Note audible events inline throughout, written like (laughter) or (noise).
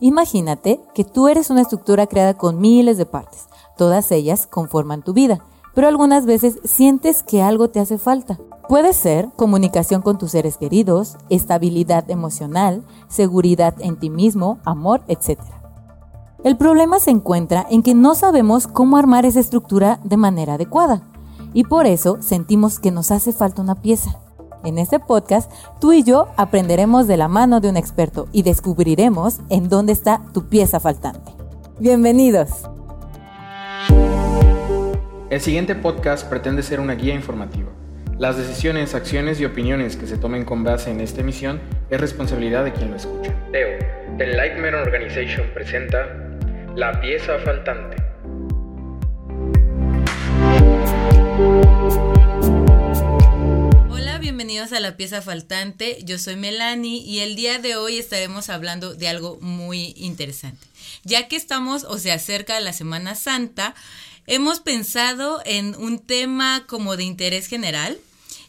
Imagínate que tú eres una estructura creada con miles de partes. Todas ellas conforman tu vida, pero algunas veces sientes que algo te hace falta. Puede ser comunicación con tus seres queridos, estabilidad emocional, seguridad en ti mismo, amor, etc. El problema se encuentra en que no sabemos cómo armar esa estructura de manera adecuada y por eso sentimos que nos hace falta una pieza. En este podcast, tú y yo aprenderemos de la mano de un experto y descubriremos en dónde está tu pieza faltante. Bienvenidos. El siguiente podcast pretende ser una guía informativa. Las decisiones, acciones y opiniones que se tomen con base en esta emisión es responsabilidad de quien lo escucha. Teo, The Lightman Organization presenta La pieza faltante. La pieza faltante. Yo soy Melanie y el día de hoy estaremos hablando de algo muy interesante. Ya que estamos o se acerca la Semana Santa, hemos pensado en un tema como de interés general.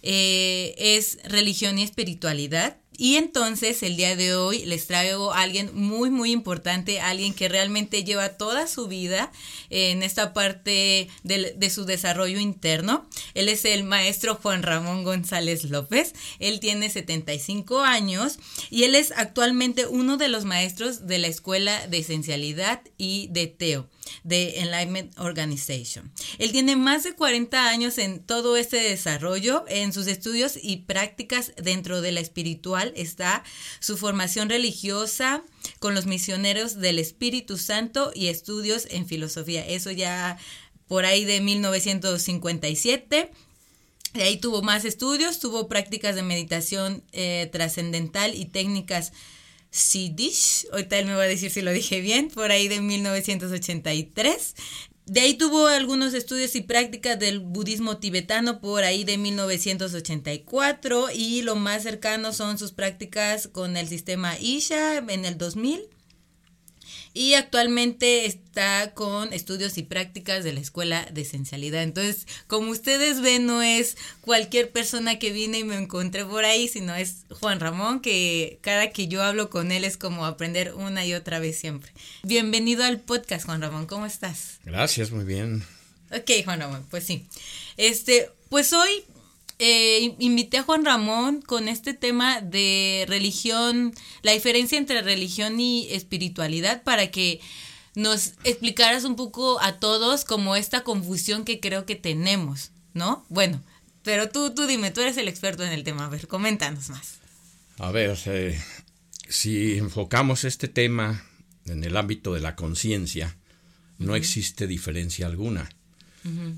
Eh, es religión y espiritualidad. Y entonces el día de hoy les traigo a alguien muy, muy importante, alguien que realmente lleva toda su vida en esta parte de, de, su desarrollo interno. Él es el maestro Juan Ramón González López. Él tiene 75 años y él es actualmente uno de los maestros de la Escuela de Esencialidad y de Teo de Enlightenment Organization. Él tiene más de 40 años en todo este desarrollo, en sus estudios y prácticas dentro de la espiritual está su formación religiosa con los misioneros del Espíritu Santo y estudios en filosofía. Eso ya por ahí de 1957. De ahí tuvo más estudios, tuvo prácticas de meditación eh, trascendental y técnicas Sidish, ahorita él me va a decir si lo dije bien, por ahí de 1983. De ahí tuvo algunos estudios y prácticas del budismo tibetano por ahí de 1984 y lo más cercano son sus prácticas con el sistema Isha en el 2000 y actualmente está con estudios y prácticas de la Escuela de Esencialidad. Entonces, como ustedes ven, no es cualquier persona que vine y me encontré por ahí, sino es Juan Ramón, que cada que yo hablo con él es como aprender una y otra vez siempre. Bienvenido al podcast, Juan Ramón, ¿cómo estás? Gracias, muy bien. Ok, Juan Ramón, pues sí. Este, pues hoy eh, invité a Juan Ramón con este tema de religión, la diferencia entre religión y espiritualidad para que nos explicaras un poco a todos como esta confusión que creo que tenemos, ¿no? Bueno, pero tú, tú dime, tú eres el experto en el tema, a ver, coméntanos más. A ver, eh, si enfocamos este tema en el ámbito de la conciencia, no existe diferencia alguna,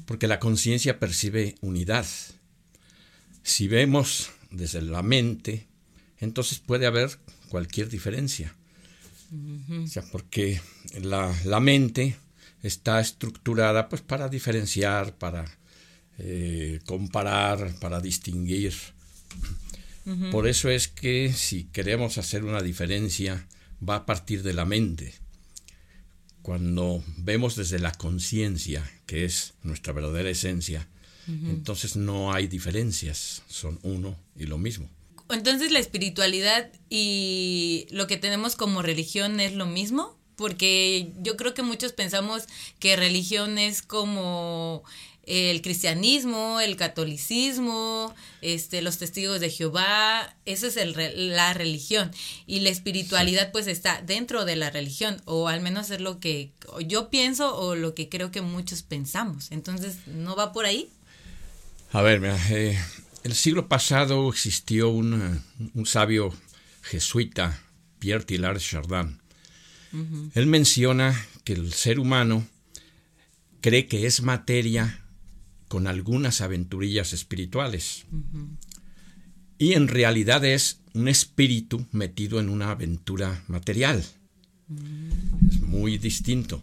porque la conciencia percibe unidad. Si vemos desde la mente, entonces puede haber cualquier diferencia. O sea, porque la, la, mente está estructurada pues para diferenciar, para eh, comparar, para distinguir. Por eso es que si queremos hacer una diferencia, va a partir de la mente. Cuando vemos desde la conciencia, que es nuestra verdadera esencia, entonces no hay diferencias, son uno y lo mismo. Entonces la espiritualidad y lo que tenemos como religión es lo mismo, porque yo creo que muchos pensamos que religión es como el cristianismo, el catolicismo, este, los testigos de Jehová, eso es el, la religión. Y la espiritualidad pues está dentro de la religión, o al menos es lo que yo pienso o lo que creo que muchos pensamos. Entonces, ¿no va por ahí? A ver, mira, eh, el siglo pasado existió un, un sabio jesuita, Pierre Tillard Chardin. Él menciona que el ser humano cree que es materia con algunas aventurillas espirituales. Y en realidad es un espíritu metido en una aventura material. Es muy distinto.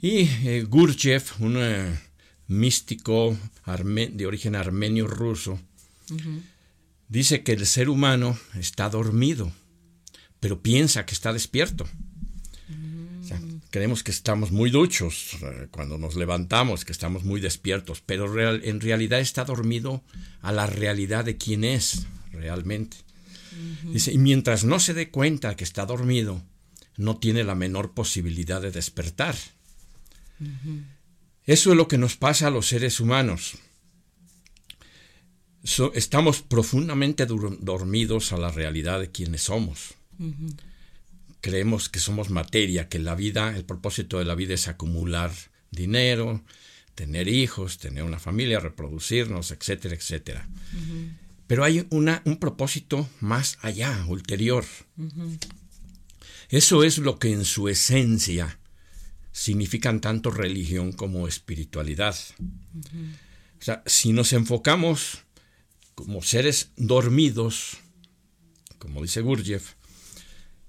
Y eh, Gurdjieff, un eh, místico de origen armenio ruso, dice que el ser humano está dormido, pero piensa que está despierto. creemos que estamos muy duchos eh, cuando nos levantamos, que estamos muy despiertos, pero en realidad está dormido a la realidad de quién es realmente. Dice, y mientras no se dé cuenta que está dormido, no tiene la menor posibilidad de despertar. Eso es lo que nos pasa a los seres humanos. estamos profundamente dormidos a la realidad de quienes somos. Creemos que somos materia, que la vida, el propósito de la vida es acumular dinero, tener hijos, tener una familia, reproducirnos, etcétera, etcétera. Pero hay una, un propósito más allá, ulterior. Eso es lo que en su esencia significan tanto religión como espiritualidad. O sea, si nos enfocamos como seres dormidos, como dice Gurdjieff,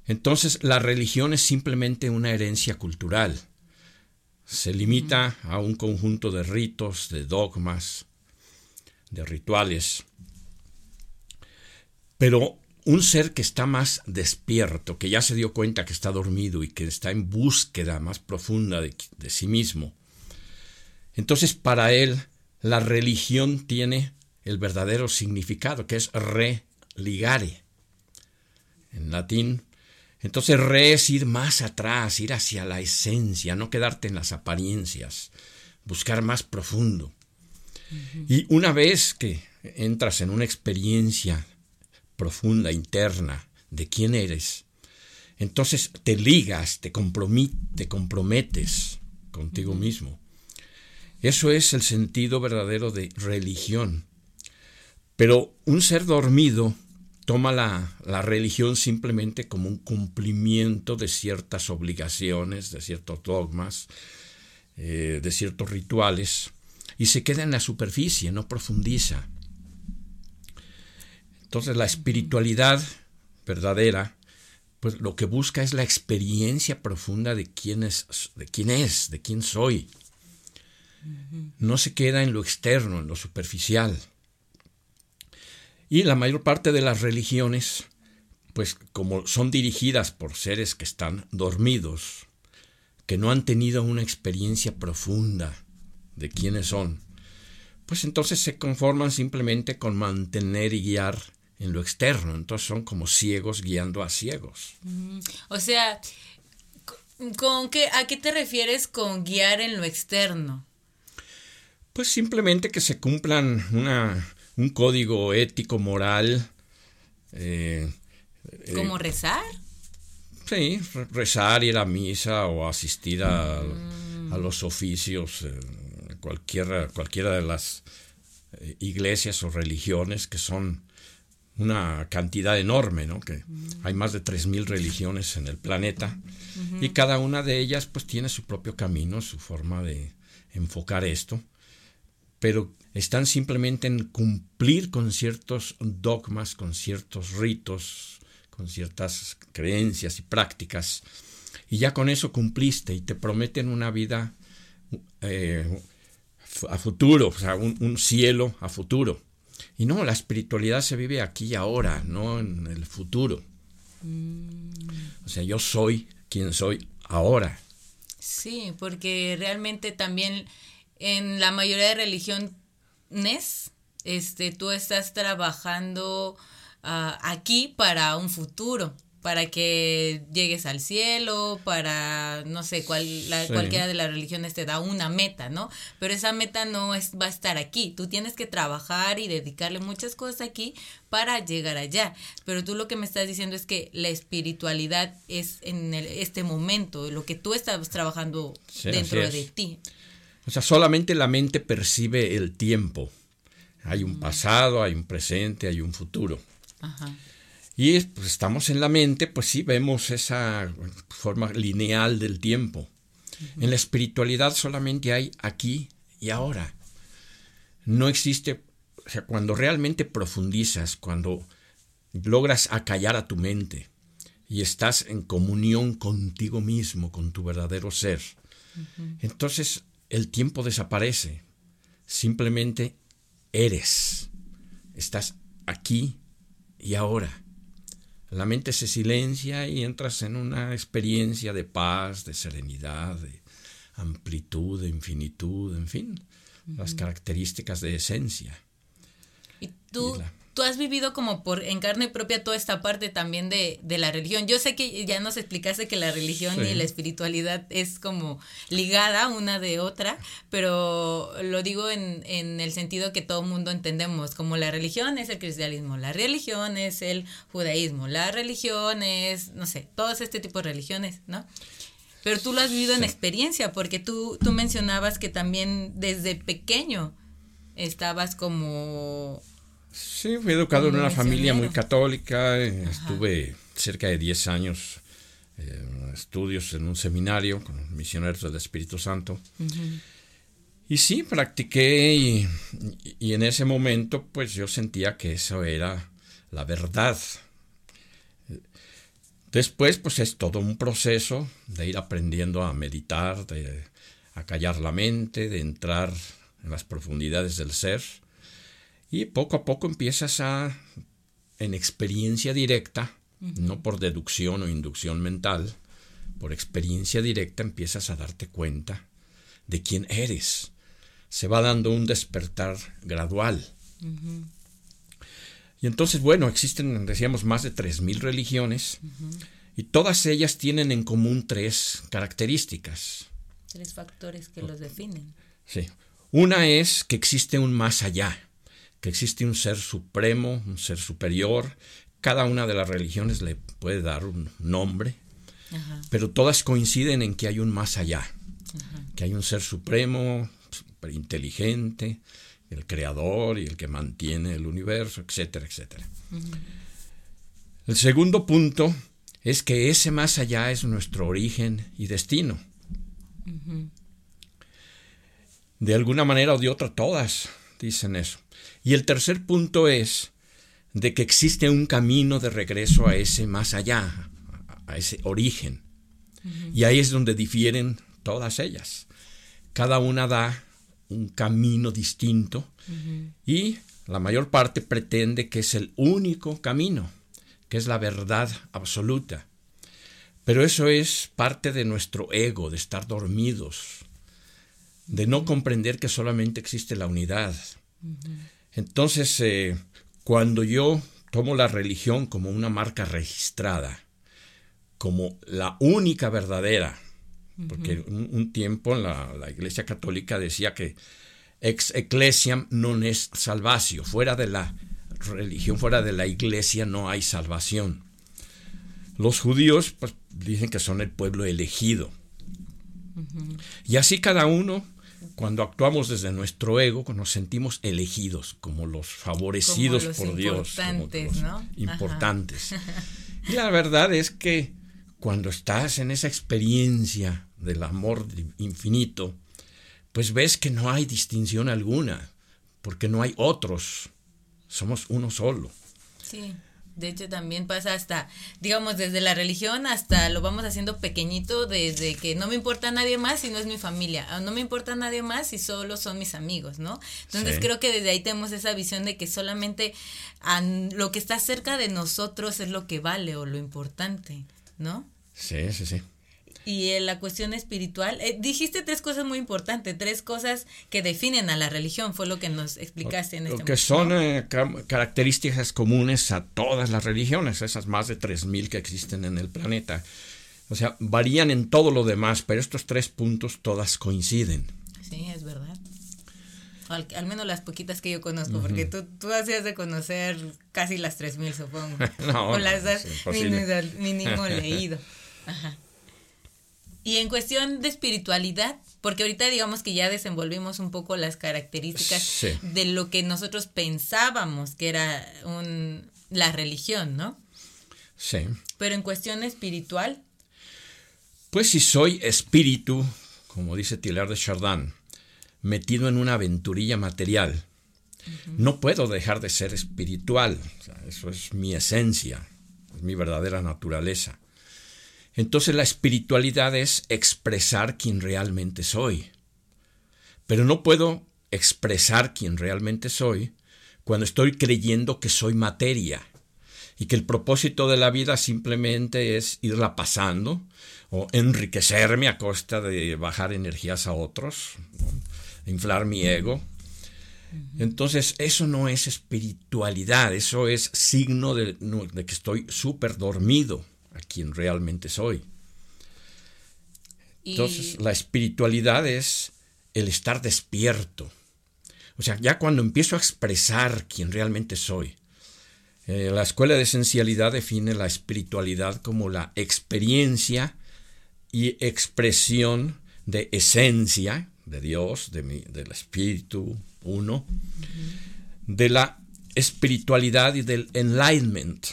entonces la religión es simplemente una herencia cultural. Se limita a un conjunto de ritos, de dogmas, de rituales. Pero un ser que está más despierto, que ya se dio cuenta que está dormido y que está en búsqueda más profunda de, sí mismo, entonces para él la religión tiene el verdadero significado, que es religare. En latín, entonces re es ir más atrás, ir hacia la esencia, no quedarte en las apariencias, buscar más profundo. Y una vez que entras en una experiencia profunda, interna, de quién eres, entonces te ligas, te, te comprometes contigo mismo. Eso es el sentido verdadero de religión. Pero un ser dormido toma la, la, religión simplemente como un cumplimiento de ciertas obligaciones, de ciertos dogmas, eh, de ciertos rituales, y se queda en la superficie, no profundiza. Entonces la espiritualidad verdadera, pues lo que busca es la experiencia profunda de quién es, de quién es, de quién soy. No se queda en lo externo, en lo superficial. Y la mayor parte de las religiones, pues como son dirigidas por seres que están dormidos, que no han tenido una experiencia profunda de quiénes son, pues entonces se conforman simplemente con mantener y guiar en lo externo. Entonces son como ciegos guiando a ciegos. O sea, ¿con qué, ¿a qué te refieres con guiar en lo externo? Pues simplemente que se cumplan una, un código ético, moral. Eh, ¿Como eh, rezar? Sí, rezar, ir a misa o asistir a, a los oficios, eh, cualquiera, cualquiera de las eh, iglesias o religiones que son una cantidad enorme, ¿no? Que hay más de 3.000 religiones en el planeta. Y cada una de ellas pues tiene su propio camino, su forma de enfocar esto, pero están simplemente en cumplir con ciertos dogmas, con ciertos ritos, con ciertas creencias y prácticas. Y ya con eso cumpliste y te prometen una vida eh, a futuro, o sea, un cielo a futuro y no, la espiritualidad se vive aquí y ahora, no en el futuro. Mm. O sea, yo soy quien soy ahora. Sí, porque realmente también en la mayoría de religiones, este, tú estás trabajando ah, aquí para un futuro para que llegues al cielo, para, no sé, cual, cualquiera de las religiones te da una meta, ¿no? Pero esa meta no es, va a estar aquí. Tú tienes que trabajar y dedicarle muchas cosas aquí para llegar allá. Pero tú lo que me estás diciendo es que la espiritualidad es en este momento, lo que tú estás trabajando dentro de ti. O sea, solamente la mente percibe el tiempo. Hay un pasado, hay un presente, hay un futuro. Ajá. Y pues, estamos en la mente, pues sí vemos esa forma lineal del tiempo. En la espiritualidad solamente hay aquí y ahora. No existe, o sea, cuando realmente profundizas, cuando logras acallar a tu mente y estás en comunión contigo mismo, con tu verdadero ser, entonces el tiempo desaparece. Simplemente eres. Estás aquí y ahora. La mente se silencia y entras en una experiencia de paz, de serenidad, de amplitud, de infinitud, en fin, las características de esencia. ¿Y tú tú has vivido como por en carne propia toda esta parte también de, de la religión. Yo sé que ya nos explicaste que la religión y la espiritualidad es como ligada una de otra, pero lo digo en, en el sentido que todo mundo entendemos, como la religión es el cristianismo, la religión es el judaísmo, la religión es, no sé, todos este tipo de religiones, ¿no? Pero tú lo has vivido en experiencia, porque tú, tú mencionabas que también desde pequeño estabas como... Sí, fui educado en una familia muy católica, eh, estuve cerca de 10 años eh, estudios en un seminario con misioneros del Espíritu Santo. Y sí, practiqué y, y, en ese momento pues yo sentía que eso era la verdad. Después pues es todo un proceso de ir aprendiendo a meditar, de a callar la mente, de entrar en las profundidades del ser. Y poco a poco empiezas a, en experiencia directa, no por deducción o inducción mental, por experiencia directa empiezas a darte cuenta de quién eres. Se va dando un despertar gradual. Y entonces, bueno, existen, decíamos, más de 3.000 religiones y todas ellas tienen en común tres características. Tres factores que los definen. Sí. Una es que existe un más allá, que existe un ser supremo, un ser superior. Cada una de las religiones le puede dar un nombre, pero todas coinciden en que hay un más allá, que hay un ser supremo, super inteligente, el creador y el que mantiene el universo, etcétera, etcétera. El segundo punto es que ese más allá es nuestro origen y destino. De alguna manera o de otra, todas dicen eso. Y el tercer punto es de que existe un camino de regreso a ese más allá, a ese origen. Y ahí es donde difieren todas ellas. Cada una da un camino distinto y la mayor parte pretende que es el único camino, que es la verdad absoluta. Pero eso es parte de nuestro ego, de estar dormidos, de no comprender que solamente existe la unidad. Entonces, eh, cuando yo tomo la religión como una marca registrada, como la única verdadera, porque un, tiempo la, la, Iglesia Católica decía que ex ecclesiam non es salvacio, fuera de la religión, fuera de la Iglesia no hay salvación. Los judíos pues, dicen que son el pueblo elegido. Y así cada uno cuando actuamos desde nuestro ego, nos sentimos elegidos, como los favorecidos por Dios. Importantes, ¿no? Importantes. (laughs) Y la verdad es que cuando estás en esa experiencia del amor infinito, pues ves que no hay distinción alguna, porque no hay otros, somos uno solo. Sí. De hecho, también pasa hasta, digamos, desde la religión hasta lo vamos haciendo pequeñito, desde que no me importa nadie más si no es mi familia, no me importa nadie más si solo son mis amigos, ¿no? Entonces creo que desde ahí tenemos esa visión de que solamente lo que está cerca de nosotros es lo que vale o lo importante, ¿no? Sí, sí, sí. Y en la cuestión espiritual, eh, dijiste tres cosas muy importantes, tres cosas que definen a la religión, fue lo que nos explicaste en este Que son eh, características comunes a todas las religiones, esas más de 3.000 que existen en el planeta. O sea, varían en todo lo demás, pero estos tres puntos todas coinciden. Sí, es verdad. Al, menos las poquitas que yo conozco, porque tú, tú hacías de conocer casi las 3.000, supongo. (laughs) no, o las has mínimo (laughs) leído. Ajá. Y en cuestión de espiritualidad, porque ahorita digamos que ya desenvolvimos un poco las características de lo que nosotros pensábamos que era un, la religión, ¿no? Sí. Pero en cuestión espiritual. Pues si soy espíritu, como dice Tilar de Chardin, metido en una aventurilla material, no puedo dejar de ser espiritual. eso es mi esencia, es mi verdadera naturaleza. Entonces la espiritualidad es expresar quién realmente soy. Pero no puedo expresar quién realmente soy cuando estoy creyendo que soy materia y que el propósito de la vida simplemente es irla pasando o enriquecerme a costa de bajar energías a otros, inflar mi ego. Entonces, eso no es espiritualidad, eso es signo de, de que estoy súper dormido a quien realmente soy. Entonces, la espiritualidad es el estar despierto. O sea, ya cuando empiezo a expresar quién realmente soy. Eh, la escuela de esencialidad define la espiritualidad como la experiencia y expresión de esencia de Dios, de mi, del Espíritu uno, de la espiritualidad y del enlightenment.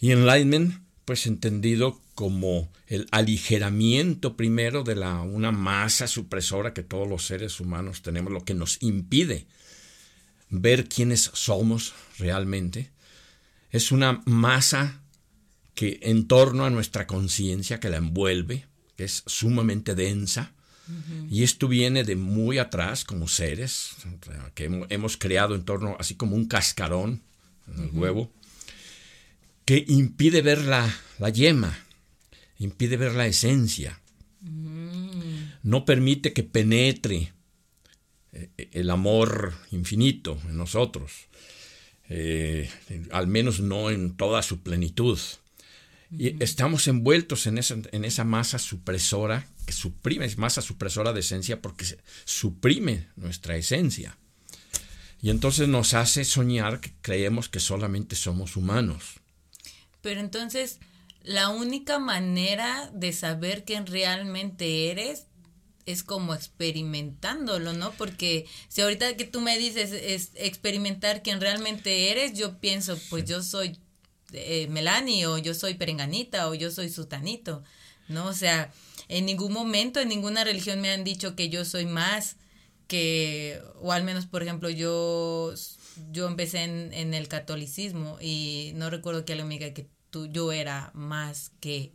Y enlightenment, pues entendido como el aligeramiento primero de la, una masa supresora que todos los seres humanos tenemos, lo que nos impide ver quiénes somos realmente. Es una masa que en torno a nuestra conciencia que la envuelve, que es sumamente densa, y esto viene de muy atrás como seres, que hemos creado en torno, así como un cascarón en el huevo, que impide ver la, la yema, impide ver la esencia, mm. no permite que penetre eh, el amor infinito en nosotros, eh, al menos no en toda su plenitud. Y estamos envueltos en esa, en esa masa supresora que suprime, es masa supresora de esencia porque suprime nuestra esencia. Y entonces nos hace soñar que creemos que solamente somos humanos. Pero entonces, la única manera de saber quién realmente eres es como experimentándolo, ¿no? Porque si ahorita que tú me dices es experimentar quién realmente eres, yo pienso, pues yo soy eh, Melanie o yo soy Perenganita o yo soy Sutanito, ¿no? O sea, en ningún momento, en ninguna religión me han dicho que yo soy más que, o al menos, por ejemplo, yo, yo empecé en, en el catolicismo y no recuerdo que alguien me diga que tú, yo era más que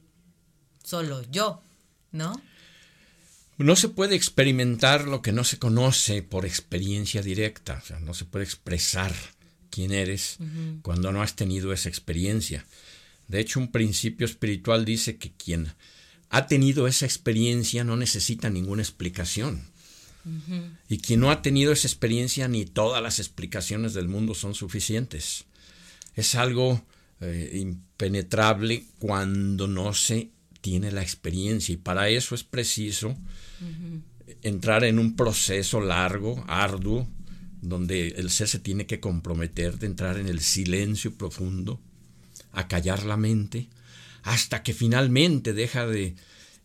solo yo, ¿no? No se puede experimentar lo que no se conoce por experiencia directa, o sea, no se puede expresar quién eres cuando no has tenido esa experiencia. De hecho, un principio espiritual dice que quien ha tenido esa experiencia no necesita ninguna explicación. Y quien no ha tenido esa experiencia, ni todas las explicaciones del mundo son suficientes. Es algo eh, impenetrable cuando no se tiene la experiencia. Y para eso es preciso entrar en un proceso largo, arduo, donde el ser se tiene que comprometer de entrar en el silencio profundo, a callar la mente, hasta que finalmente deja de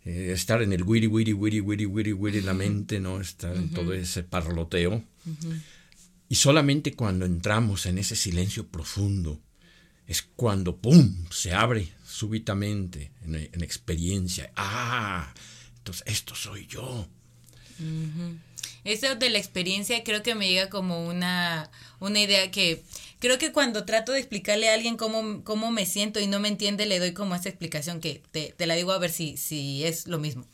eh, estar en el wiri, wiri, wiri, wiri, wiri, wiri, la mente, ¿no? Está en todo ese parloteo. Y solamente cuando entramos en ese silencio profundo, es cuando, ¡pum!, se abre súbitamente en, experiencia. ¡Ah! Entonces, esto soy yo. Eso de la experiencia creo que me llega como una, una idea que creo que cuando trato de explicarle a alguien cómo, cómo me siento y no me entiende, le doy como esa explicación que te, te la digo a ver si, si es lo mismo.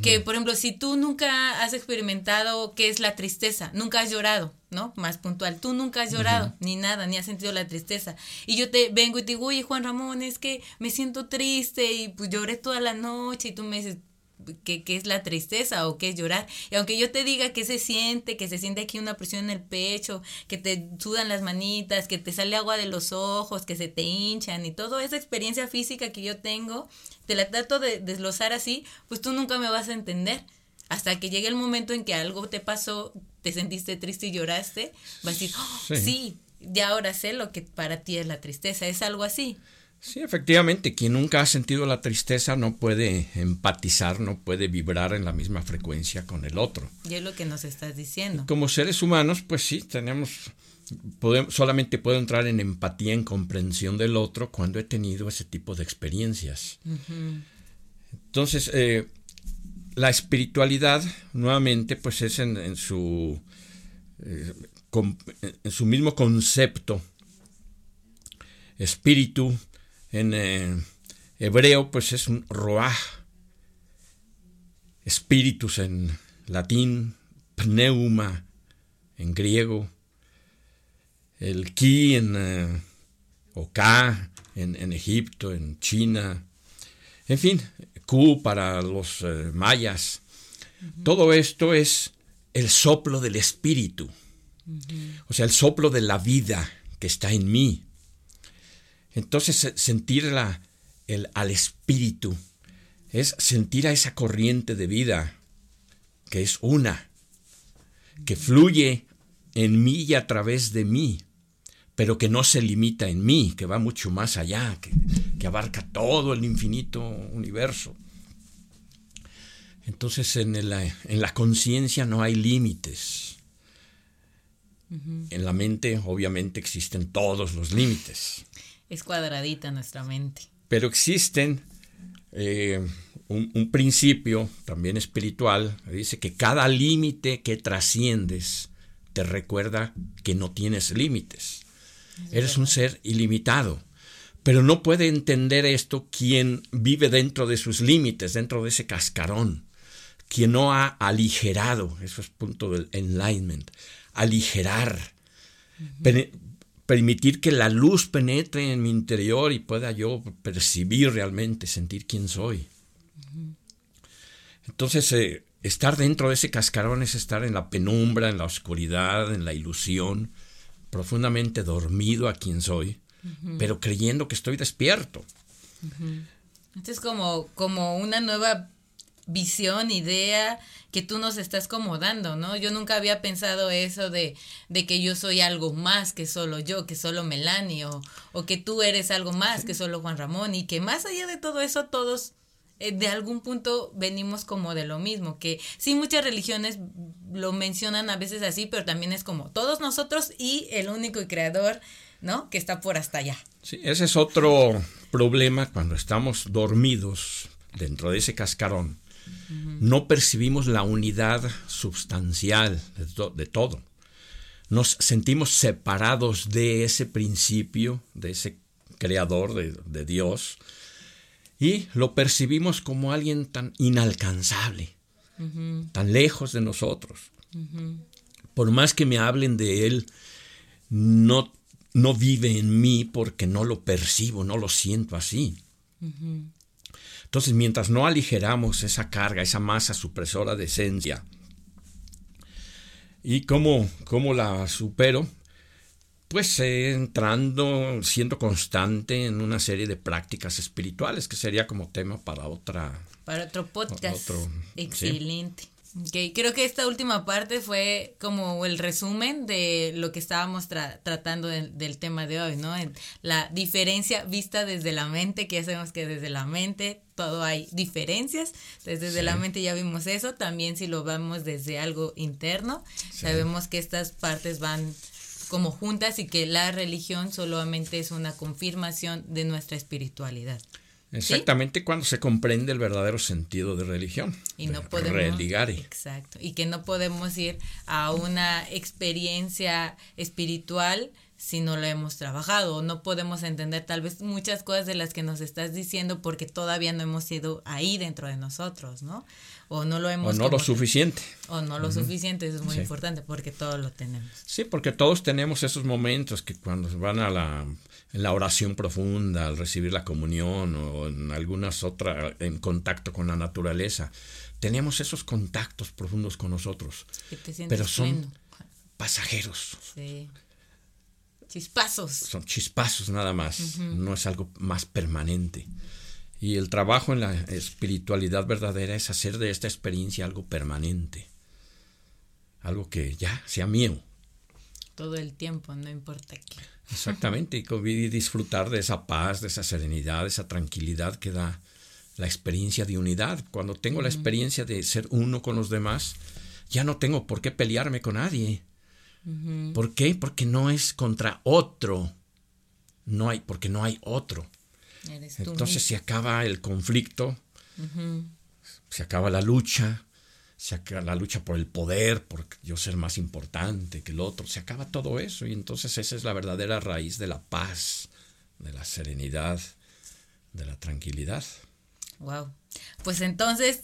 Que, por ejemplo, si tú nunca has experimentado qué es la tristeza, nunca has llorado, ¿no? Más puntual, tú nunca has llorado, ni nada, ni has sentido la tristeza. Y yo te vengo y te digo, oye, Juan Ramón, es que me siento triste y pues lloré toda la noche y tú me dices, qué, es la tristeza o qué es llorar. Y aunque yo te diga que se siente, que se siente aquí una presión en el pecho, que te sudan las manitas, que te sale agua de los ojos, que se te hinchan y toda esa experiencia física que yo tengo, te la trato de desglosar así, pues tú nunca me vas a entender. Hasta que llegue el momento en que algo te pasó, te sentiste triste y lloraste, vas a decir, oh, sí. sí, ya ahora sé lo que para ti es la tristeza, es algo así. Sí, efectivamente, quien nunca ha sentido la tristeza no puede empatizar, no puede vibrar en la misma frecuencia con el otro. Y es lo que nos estás diciendo. Como seres humanos, pues sí, tenemos, podemos, solamente puedo entrar en empatía, en comprensión del otro cuando he tenido ese tipo de experiencias. Entonces, eh, la espiritualidad, nuevamente, pues es en, su, eh, en su mismo concepto, espíritu, en eh, hebreo pues es un roah, espíritus en latín, pneuma en griego, el ki en eh, o ka en, Egipto, en China, en fin, ku para los eh, mayas. Todo esto es el soplo del espíritu, o sea, el soplo de la vida que está en mí. Entonces, sentir el, al espíritu es sentir a esa corriente de vida que es una, que fluye en mí y a través de mí, pero que no se limita en mí, que va mucho más allá, que, que abarca todo el infinito universo. Entonces en en la conciencia no hay límites. En la mente obviamente existen todos los límites. Es cuadradita nuestra mente. Pero existen eh, un, un, principio también espiritual, dice que cada límite que trasciendes te recuerda que no tienes límites. Eres un ser ilimitado. Pero no puede entender esto quien vive dentro de sus límites, dentro de ese cascarón quien no ha aligerado, eso es punto del enlightenment, aligerar, permitir que la luz penetre en mi interior y pueda yo percibir realmente, sentir quién soy. Entonces, eh, estar dentro de ese cascarón es estar en la penumbra, en la oscuridad, en la ilusión, profundamente dormido a quien soy, pero creyendo que estoy despierto. Esto es como, como una nueva visión, idea que tú nos estás como dando, ¿no? Yo nunca había pensado eso de, de que yo soy algo más que solo yo, que solo Melanie, o, o que tú eres algo más que solo Juan Ramón, y que más allá de todo eso, todos eh, de algún punto venimos como de lo mismo, que sí muchas religiones lo mencionan a veces así, pero también es como todos nosotros y el único creador, ¿no? Que está por hasta allá. Sí, ese es otro problema cuando estamos dormidos dentro de ese cascarón no percibimos la unidad substancial de, todo. Nos sentimos separados de ese principio, de ese creador, de, Dios, y lo percibimos como alguien tan inalcanzable, tan lejos de nosotros. Por más que me hablen de Él, no, no vive en mí porque no lo percibo, no lo siento así. Entonces, mientras no aligeramos esa carga, esa masa supresora de esencia, ¿y cómo, cómo la supero? Pues eh, entrando, siendo constante en una serie de prácticas espirituales, que sería como tema para otra... Para otro podcast. Excelente. Creo que esta última parte fue como el resumen de lo que estábamos tratando del tema de hoy, ¿no? la diferencia vista desde la mente, que hacemos que desde la mente todo hay diferencias. desde la mente ya vimos eso. También si lo vemos desde algo interno, sabemos que estas partes van como juntas y que la religión solamente es una confirmación de nuestra espiritualidad. Exactamente cuando se comprende el verdadero sentido de religión. Y no podemos. Exacto. Y que no podemos ir a una experiencia espiritual si no lo hemos trabajado no podemos entender tal vez muchas cosas de las que nos estás diciendo porque todavía no hemos ido ahí dentro de nosotros, ¿no? O no lo hemos... O no lo suficiente. O no lo suficiente, eso es muy importante porque todos lo tenemos. Sí, porque todos tenemos esos momentos que cuando van a la, en la oración profunda, al recibir la comunión o en algunas otras, en contacto con la naturaleza, tenemos esos contactos profundos con nosotros. pero son pasajeros. Sí. Chispazos. Son chispazos nada más, no es algo más permanente. Y el trabajo en la espiritualidad verdadera es hacer de esta experiencia algo permanente, algo que ya sea mío. Todo el tiempo, no importa qué. Exactamente, y disfrutar de esa paz, de esa serenidad, de esa tranquilidad que da la experiencia de unidad. Cuando tengo la experiencia de ser uno con los demás, ya no tengo por qué pelearme con nadie. ¿Por qué? Porque no es contra otro. No hay, porque no hay otro. Entonces se acaba el conflicto, se acaba la lucha, se acaba la lucha por el poder, por yo ser más importante que el otro, se acaba todo eso y entonces esa es la verdadera raíz de la paz, de la serenidad, de la tranquilidad. Wow. Pues entonces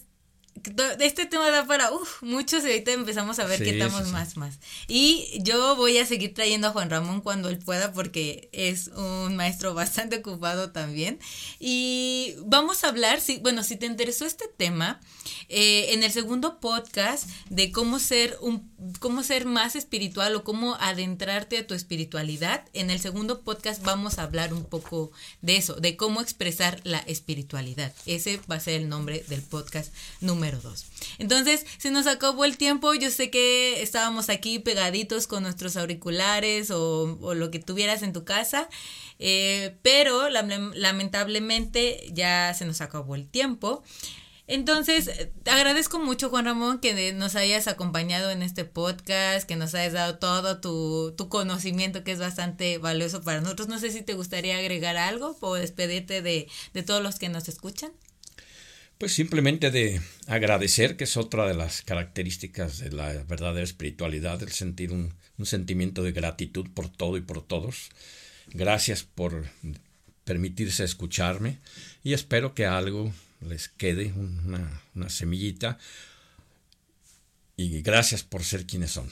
este tema da para uf, muchos y ahorita empezamos a ver que estamos más, más. Y yo voy a seguir trayendo a Juan Ramón cuando él pueda porque es un maestro bastante ocupado también. Y vamos a hablar, si, bueno, si te interesó este tema, eh, en el segundo podcast de cómo ser un cómo ser más espiritual o cómo adentrarte a tu espiritualidad. En el segundo podcast vamos a hablar un poco de eso, de cómo expresar la espiritualidad. Ese va a ser el nombre del podcast número dos. Entonces, se nos acabó el tiempo. Yo sé que estábamos aquí pegaditos con nuestros auriculares o, lo que tuvieras en tu casa. Eh, pero lamentablemente ya se nos acabó el tiempo. Entonces, te agradezco mucho, Juan Ramón, que nos hayas acompañado en este podcast, que nos hayas dado todo tu, conocimiento, que es bastante valioso para nosotros. No sé si te gustaría agregar algo o despedirte de, todos los que nos escuchan. Pues simplemente de agradecer, que es otra de las características de la verdadera espiritualidad, el sentir un, sentimiento de gratitud por todo y por todos. Gracias por permitirse escucharme y espero que algo les quede una, una semillita. Y gracias por ser quienes son.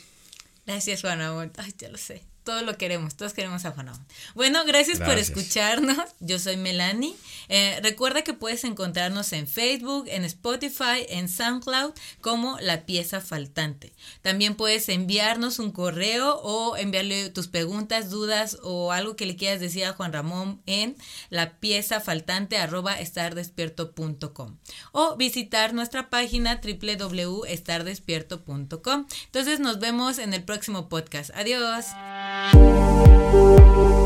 Gracias, Juan Ay, ya lo sé todos lo queremos, todos queremos a Juan Bueno, gracias, por escucharnos. Yo soy Melanie. Eh, recuerda que puedes encontrarnos en Facebook, en Spotify, en SoundCloud como La Pieza Faltante. También puedes enviarnos un correo o enviarle tus preguntas, dudas o algo que le quieras decir a Juan Ramón en la pieza faltante o visitar nuestra página www.estardespierto.com. Entonces nos vemos en el próximo podcast. Adiós. Música